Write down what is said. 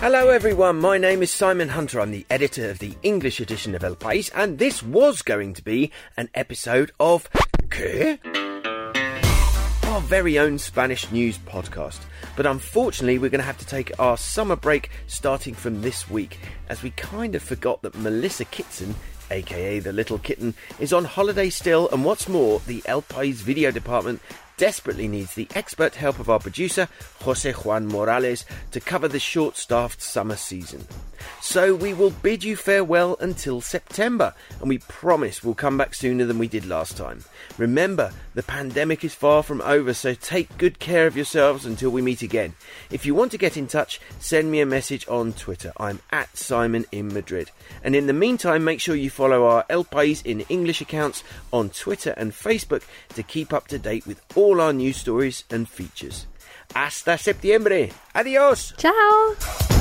Hello, everyone. My name is Simon Hunter. I'm the editor of the English edition of El País, and this was going to be an episode of ¿Qué? Our very own Spanish news podcast. But unfortunately, we're going to have to take our summer break starting from this week, as we kind of forgot that Melissa Kitson, aka the Little Kitten, is on holiday still, and what's more, the El País video department desperately needs the expert help of our producer, Jose Juan Morales, to cover the short staffed summer season. So we will bid you farewell until September, and we promise we'll come back sooner than we did last time. Remember, the pandemic is far from over, so take good care of yourselves until we meet again. If you want to get in touch, send me a message on Twitter. I'm at Simon in Madrid. And in the meantime, make sure you follow our El País in English accounts on Twitter and Facebook to keep up to date with all our news stories and features. Hasta septiembre. Adios. Ciao.